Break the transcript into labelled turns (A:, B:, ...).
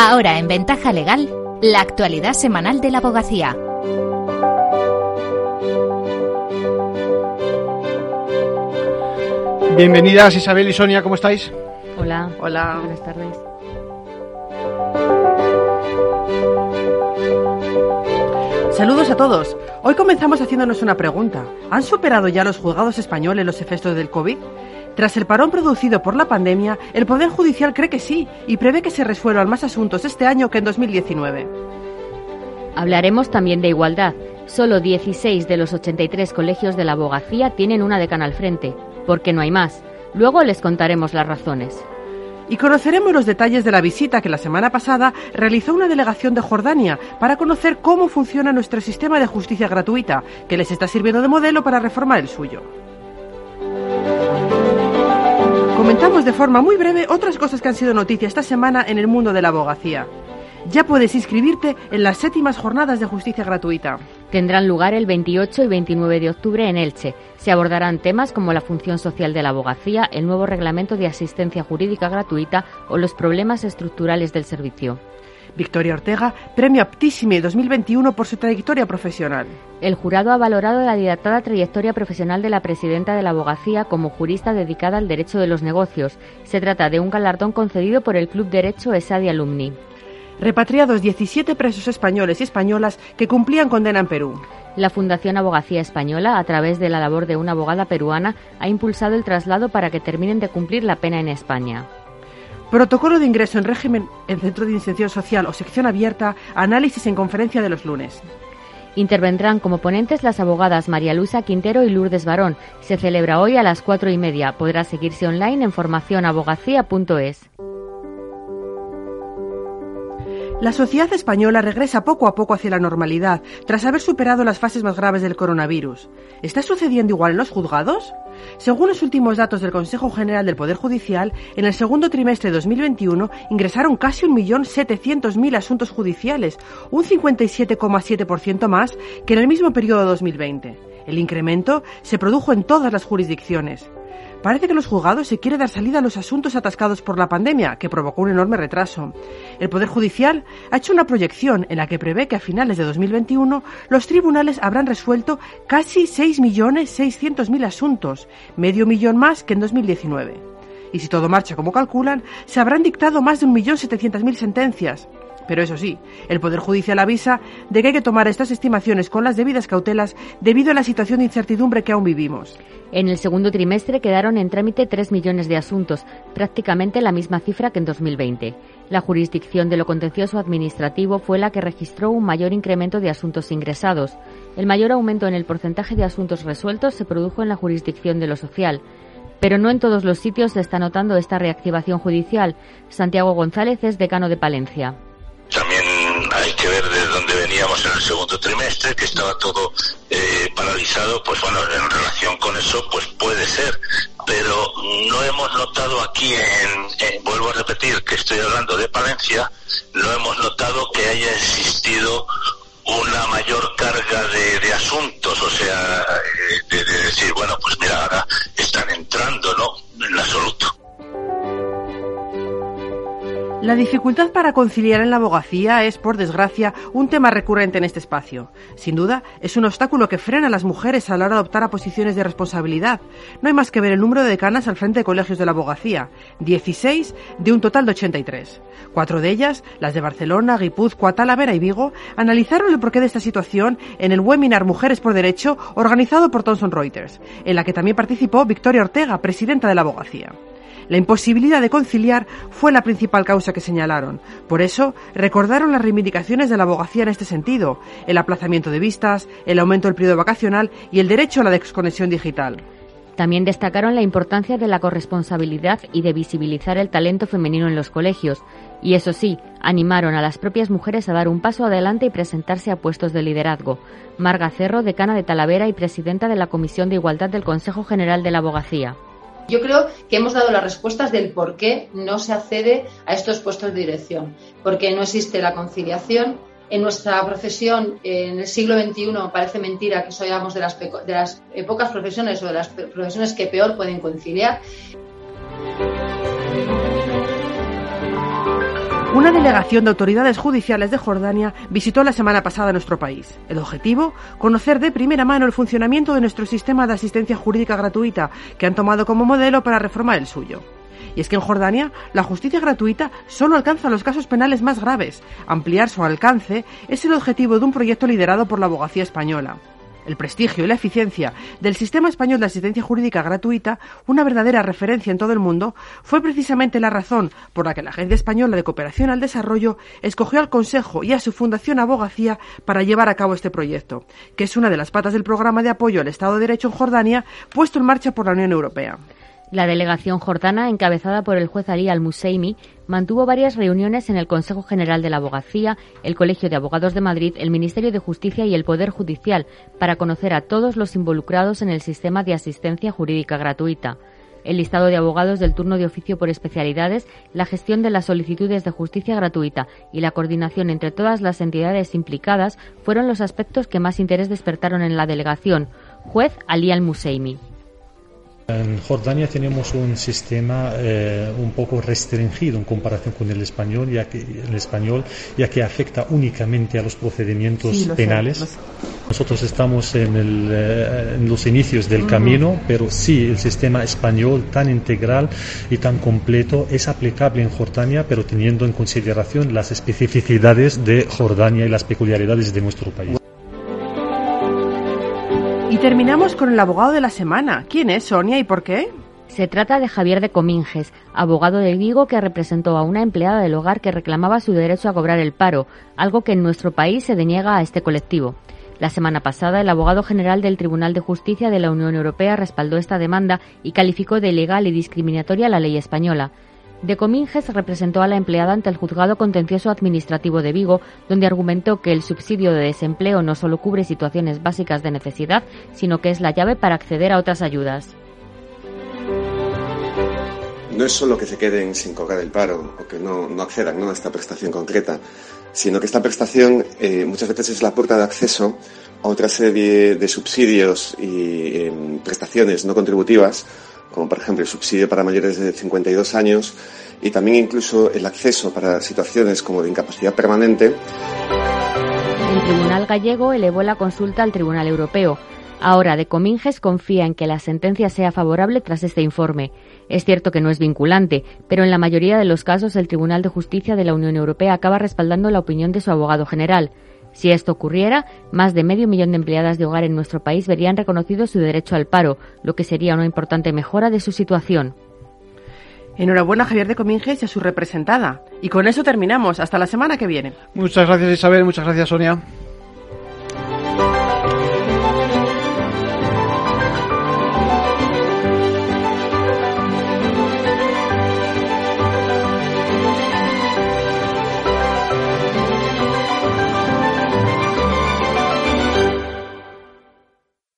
A: Ahora en Ventaja Legal, la actualidad semanal de la abogacía.
B: Bienvenidas Isabel y Sonia, ¿cómo estáis?
C: Hola.
D: Hola.
C: Buenas tardes.
D: Saludos a todos. Hoy comenzamos haciéndonos una pregunta. ¿Han superado ya los juzgados españoles los efectos del COVID? Tras el parón producido por la pandemia, el Poder Judicial cree que sí y prevé que se resuelvan más asuntos este año que en 2019.
C: Hablaremos también de igualdad. Solo 16 de los 83 colegios de la abogacía tienen una decana al frente, porque no hay más. Luego les contaremos las razones.
D: Y conoceremos los detalles de la visita que la semana pasada realizó una delegación de Jordania para conocer cómo funciona nuestro sistema de justicia gratuita, que les está sirviendo de modelo para reformar el suyo. Comentamos de forma muy breve otras cosas que han sido noticia esta semana en el mundo de la abogacía. Ya puedes inscribirte en las séptimas jornadas de justicia gratuita.
C: Tendrán lugar el 28 y 29 de octubre en Elche. Se abordarán temas como la función social de la abogacía, el nuevo reglamento de asistencia jurídica gratuita o los problemas estructurales del servicio.
D: Victoria Ortega, premio Aptissime 2021 por su trayectoria profesional.
C: El jurado ha valorado la dilatada trayectoria profesional de la presidenta de la abogacía como jurista dedicada al derecho de los negocios. Se trata de un galardón concedido por el Club Derecho ESADI Alumni
D: repatriados 17 presos españoles y españolas que cumplían condena en Perú.
C: La Fundación Abogacía Española, a través de la labor de una abogada peruana, ha impulsado el traslado para que terminen de cumplir la pena en España.
D: Protocolo de ingreso en régimen en centro de iniciación social o sección abierta, análisis en conferencia de los lunes.
C: Intervendrán como ponentes las abogadas María Luisa Quintero y Lourdes Barón. Se celebra hoy a las cuatro y media. Podrá seguirse online en formacionabogacía.es.
D: La sociedad española regresa poco a poco hacia la normalidad tras haber superado las fases más graves del coronavirus. ¿Está sucediendo igual en los juzgados? Según los últimos datos del Consejo General del Poder Judicial, en el segundo trimestre de 2021 ingresaron casi 1.700.000 asuntos judiciales, un 57,7% más que en el mismo periodo de 2020. El incremento se produjo en todas las jurisdicciones. Parece que los juzgados se quiere dar salida a los asuntos atascados por la pandemia, que provocó un enorme retraso. El Poder Judicial ha hecho una proyección en la que prevé que a finales de 2021 los tribunales habrán resuelto casi 6.600.000 asuntos, medio millón más que en 2019. Y si todo marcha como calculan, se habrán dictado más de 1.700.000 sentencias. Pero eso sí, el Poder Judicial avisa de que hay que tomar estas estimaciones con las debidas cautelas debido a la situación de incertidumbre que aún vivimos.
C: En el segundo trimestre quedaron en trámite 3 millones de asuntos, prácticamente la misma cifra que en 2020. La jurisdicción de lo contencioso administrativo fue la que registró un mayor incremento de asuntos ingresados. El mayor aumento en el porcentaje de asuntos resueltos se produjo en la jurisdicción de lo social. Pero no en todos los sitios se está notando esta reactivación judicial. Santiago González es decano de Palencia.
E: Trimestre, que estaba todo eh, paralizado, pues bueno, en relación con eso, pues puede ser, pero no hemos notado aquí, en, vuelvo a repetir que estoy hablando de Palencia, no hemos notado que haya existido una mayor carga de, asuntos, o sea, eh, de, de, decir, bueno, pues mira, ahora
D: La dificultad para conciliar en la abogacía es, por desgracia, un tema recurrente en este espacio. Sin duda, es un obstáculo que frena a las mujeres a la hora de optar a posiciones de responsabilidad. No hay más que ver el número de decanas al frente de colegios de la abogacía, 16 de un total de 83. Cuatro de ellas, las de Barcelona, Guipúzcoa, Talavera y Vigo, analizaron el porqué de esta situación en el webinar Mujeres por Derecho organizado por Thomson Reuters, en la que también participó Victoria Ortega, presidenta de la abogacía. La imposibilidad de conciliar fue la principal causa que señalaron. Por eso, recordaron las reivindicaciones de la abogacía en este sentido, el aplazamiento de vistas, el aumento del periodo vacacional y el derecho a la desconexión digital.
C: También destacaron la importancia de la corresponsabilidad y de visibilizar el talento femenino en los colegios. Y eso sí, animaron a las propias mujeres a dar un paso adelante y presentarse a puestos de liderazgo. Marga Cerro, decana de Talavera y presidenta de la Comisión de Igualdad del Consejo General de la Abogacía.
F: Yo creo que hemos dado las respuestas del por qué no se accede a estos puestos de dirección, porque no existe la conciliación. En nuestra profesión, en el siglo XXI, parece mentira que soyamos de las, de las pocas profesiones o de las profesiones que peor pueden conciliar.
D: Una delegación de autoridades judiciales de Jordania visitó la semana pasada nuestro país. El objetivo, conocer de primera mano el funcionamiento de nuestro sistema de asistencia jurídica gratuita, que han tomado como modelo para reformar el suyo. Y es que en Jordania la justicia gratuita solo alcanza los casos penales más graves. Ampliar su alcance es el objetivo de un proyecto liderado por la abogacía española el prestigio y la eficiencia del sistema español de asistencia jurídica gratuita, una verdadera referencia en todo el mundo, fue precisamente la razón por la que la Agencia Española de Cooperación al Desarrollo escogió al Consejo y a su Fundación Abogacía para llevar a cabo este proyecto, que es una de las patas del programa de apoyo al Estado de Derecho en Jordania puesto en marcha por la Unión Europea.
C: La delegación jordana, encabezada por el juez Ali al-Museimi, mantuvo varias reuniones en el Consejo General de la Abogacía, el Colegio de Abogados de Madrid, el Ministerio de Justicia y el Poder Judicial para conocer a todos los involucrados en el sistema de asistencia jurídica gratuita. El listado de abogados del turno de oficio por especialidades, la gestión de las solicitudes de justicia gratuita y la coordinación entre todas las entidades implicadas fueron los aspectos que más interés despertaron en la delegación. Juez Ali al-Museimi.
G: En Jordania tenemos un sistema eh, un poco restringido en comparación con el español, ya que el español ya que afecta únicamente a los procedimientos penales. Nosotros estamos en, eh, los inicios del camino, pero sí el sistema español tan integral y tan completo es aplicable en Jordania, pero teniendo en consideración las especificidades de Jordania y las peculiaridades de nuestro país.
D: Y terminamos con el abogado de la semana. ¿Quién es Sonia y por qué?
C: Se trata de Javier de Cominges, abogado de Vigo que representó a una empleada del hogar que reclamaba su derecho a cobrar el paro, algo que en nuestro país se deniega a este colectivo. La semana pasada, el abogado general del Tribunal de Justicia de la Unión Europea respaldó esta demanda y calificó de ilegal y discriminatoria la ley española. De Cominges representó a la empleada ante el juzgado contencioso administrativo de Vigo, donde argumentó que el subsidio de desempleo no solo cubre situaciones básicas de necesidad, sino que es la llave para acceder a otras ayudas.
H: No es solo que se queden sin cobrar el paro o que no, accedan a esta prestación concreta, sino que esta prestación eh, muchas veces es la puerta de acceso a otra serie de subsidios y em, prestaciones no contributivas como por ejemplo el subsidio para mayores de 52 años y también incluso el acceso para situaciones como de incapacidad permanente.
C: El Tribunal gallego elevó la consulta al Tribunal Europeo. Ahora, De Cominges confía en que la sentencia sea favorable tras este informe. Es cierto que no es vinculante, pero en la mayoría de los casos el Tribunal de Justicia de la Unión Europea acaba respaldando la opinión de su abogado general. Si esto ocurriera, más de medio millón de empleadas de hogar en nuestro país verían reconocido su derecho al paro, lo que sería una importante mejora de su situación.
D: Enhorabuena Javier de Cominges y a su representada. Y con eso terminamos. Hasta la semana que viene.
B: Muchas gracias Isabel, muchas gracias Sonia.